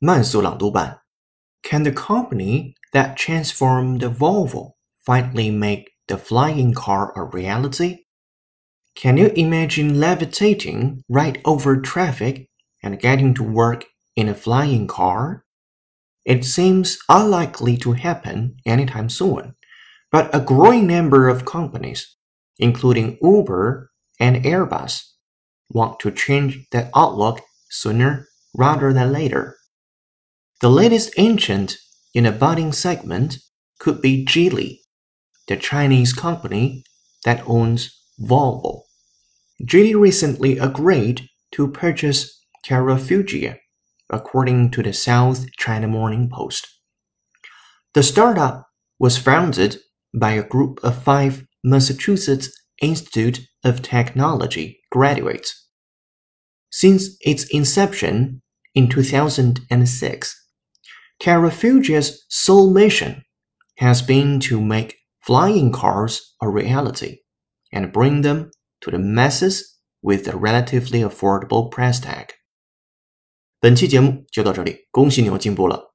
慢速朗读版。Can the company that transformed Volvo finally make the flying car a reality? Can you imagine levitating right over traffic and getting to work in a flying car? It seems unlikely to happen anytime soon, but a growing number of companies, including Uber and Airbus, want to change that outlook sooner rather than later. The latest entrant in a budding segment could be Geely, the Chinese company that owns Volvo. Geely recently agreed to purchase Terrafugia, according to the South China Morning Post. The startup was founded by a group of five Massachusetts Institute of Technology graduates. Since its inception in 2006, Terrafugia's sole mission has been to make flying cars a reality and bring them to the masses with a relatively affordable price tag。本期节目就到这里，恭喜你又进步了。